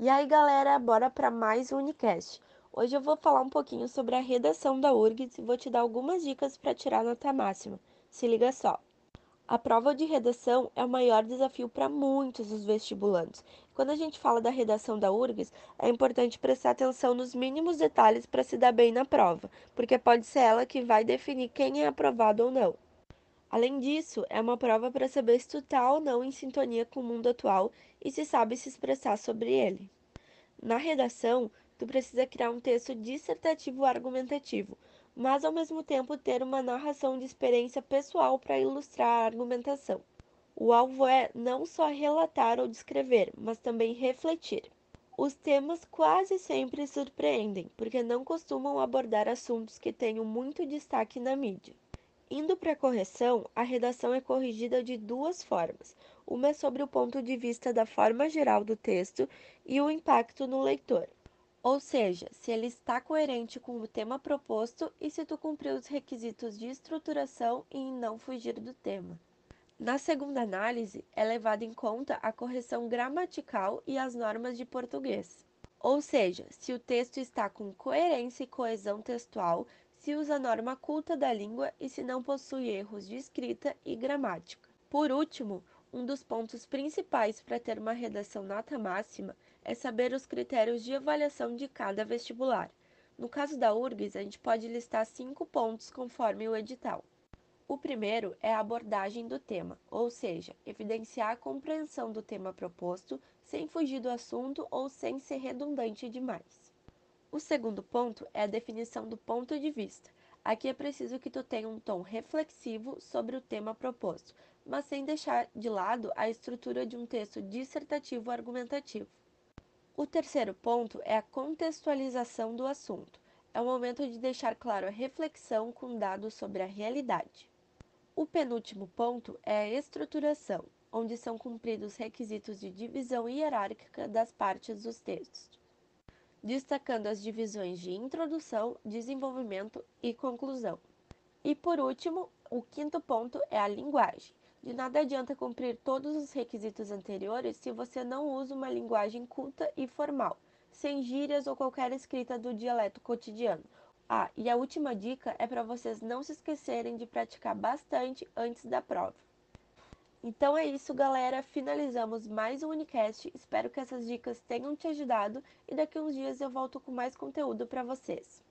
E aí, galera, bora para mais um Unicast. Hoje eu vou falar um pouquinho sobre a redação da URGS e vou te dar algumas dicas para tirar nota máxima. Se liga só. A prova de redação é o maior desafio para muitos dos vestibulantes. Quando a gente fala da redação da URGS, é importante prestar atenção nos mínimos detalhes para se dar bem na prova, porque pode ser ela que vai definir quem é aprovado ou não. Além disso, é uma prova para saber se tu tá ou não em sintonia com o mundo atual e se sabe se expressar sobre ele. Na redação, tu precisa criar um texto dissertativo argumentativo, mas ao mesmo tempo ter uma narração de experiência pessoal para ilustrar a argumentação. O alvo é não só relatar ou descrever, mas também refletir. Os temas quase sempre surpreendem, porque não costumam abordar assuntos que tenham muito destaque na mídia. Indo para a correção, a redação é corrigida de duas formas. Uma é sobre o ponto de vista da forma geral do texto e o impacto no leitor. Ou seja, se ele está coerente com o tema proposto e se tu cumpriu os requisitos de estruturação e não fugir do tema. Na segunda análise, é levada em conta a correção gramatical e as normas de português. Ou seja, se o texto está com coerência e coesão textual, se usa norma culta da língua e se não possui erros de escrita e gramática. Por último, um dos pontos principais para ter uma redação nota máxima é saber os critérios de avaliação de cada vestibular. No caso da URGS, a gente pode listar cinco pontos conforme o edital. O primeiro é a abordagem do tema, ou seja, evidenciar a compreensão do tema proposto sem fugir do assunto ou sem ser redundante demais. O segundo ponto é a definição do ponto de vista. Aqui é preciso que tu tenha um tom reflexivo sobre o tema proposto, mas sem deixar de lado a estrutura de um texto dissertativo argumentativo. O terceiro ponto é a contextualização do assunto. É o momento de deixar claro a reflexão com dados sobre a realidade. O penúltimo ponto é a estruturação, onde são cumpridos requisitos de divisão hierárquica das partes dos textos destacando as divisões de introdução, desenvolvimento e conclusão. E por último, o quinto ponto é a linguagem. De nada adianta cumprir todos os requisitos anteriores se você não usa uma linguagem culta e formal, sem gírias ou qualquer escrita do dialeto cotidiano. Ah, e a última dica é para vocês não se esquecerem de praticar bastante antes da prova. Então é isso, galera. Finalizamos mais um Unicast. Espero que essas dicas tenham te ajudado e daqui uns dias eu volto com mais conteúdo para vocês.